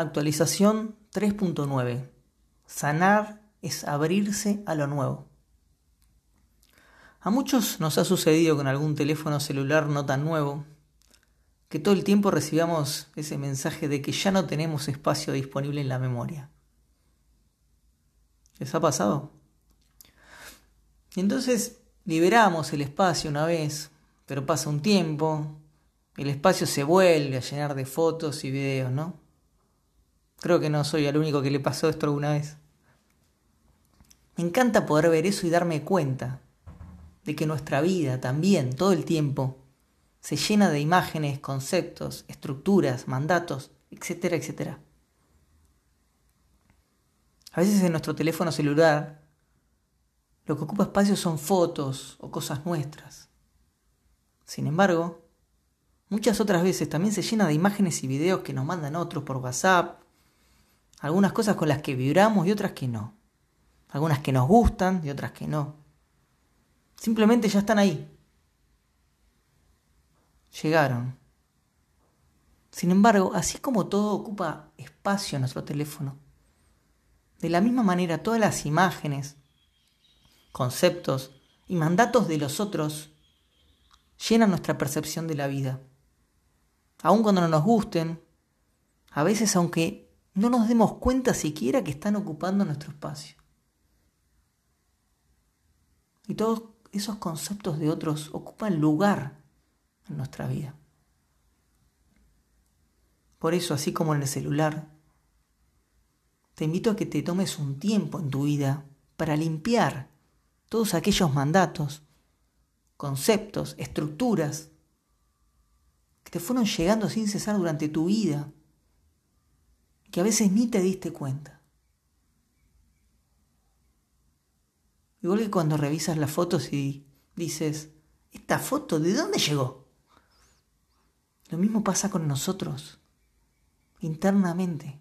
Actualización 3.9. Sanar es abrirse a lo nuevo. A muchos nos ha sucedido con algún teléfono celular no tan nuevo que todo el tiempo recibamos ese mensaje de que ya no tenemos espacio disponible en la memoria. ¿Les ha pasado? Y entonces liberamos el espacio una vez, pero pasa un tiempo, el espacio se vuelve a llenar de fotos y videos, ¿no? Creo que no soy el único que le pasó esto alguna vez. Me encanta poder ver eso y darme cuenta de que nuestra vida también, todo el tiempo, se llena de imágenes, conceptos, estructuras, mandatos, etcétera, etcétera. A veces en nuestro teléfono celular lo que ocupa espacio son fotos o cosas nuestras. Sin embargo, muchas otras veces también se llena de imágenes y videos que nos mandan otros por WhatsApp, algunas cosas con las que vibramos y otras que no. Algunas que nos gustan y otras que no. Simplemente ya están ahí. Llegaron. Sin embargo, así como todo ocupa espacio en nuestro teléfono, de la misma manera todas las imágenes, conceptos y mandatos de los otros llenan nuestra percepción de la vida. Aun cuando no nos gusten, a veces aunque no nos demos cuenta siquiera que están ocupando nuestro espacio. Y todos esos conceptos de otros ocupan lugar en nuestra vida. Por eso, así como en el celular, te invito a que te tomes un tiempo en tu vida para limpiar todos aquellos mandatos, conceptos, estructuras que te fueron llegando sin cesar durante tu vida que a veces ni te diste cuenta. Igual que cuando revisas las fotos y dices, ¿esta foto de dónde llegó? Lo mismo pasa con nosotros, internamente.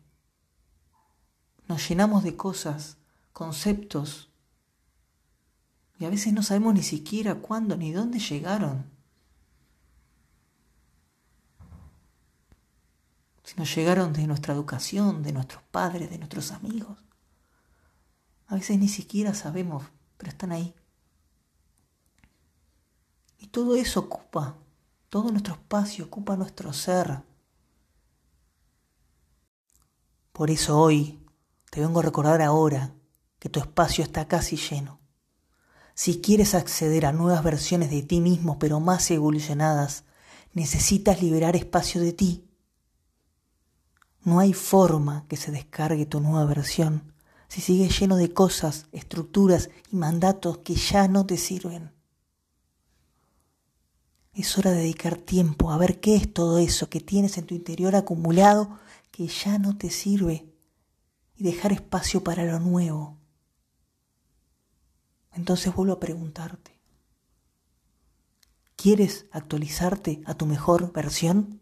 Nos llenamos de cosas, conceptos, y a veces no sabemos ni siquiera cuándo ni dónde llegaron. Si nos llegaron de nuestra educación, de nuestros padres, de nuestros amigos. A veces ni siquiera sabemos, pero están ahí. Y todo eso ocupa, todo nuestro espacio ocupa nuestro ser. Por eso hoy te vengo a recordar ahora que tu espacio está casi lleno. Si quieres acceder a nuevas versiones de ti mismo, pero más evolucionadas, necesitas liberar espacio de ti no hay forma que se descargue tu nueva versión si sigues lleno de cosas, estructuras y mandatos que ya no te sirven. Es hora de dedicar tiempo a ver qué es todo eso que tienes en tu interior acumulado que ya no te sirve y dejar espacio para lo nuevo. Entonces vuelvo a preguntarte, ¿quieres actualizarte a tu mejor versión?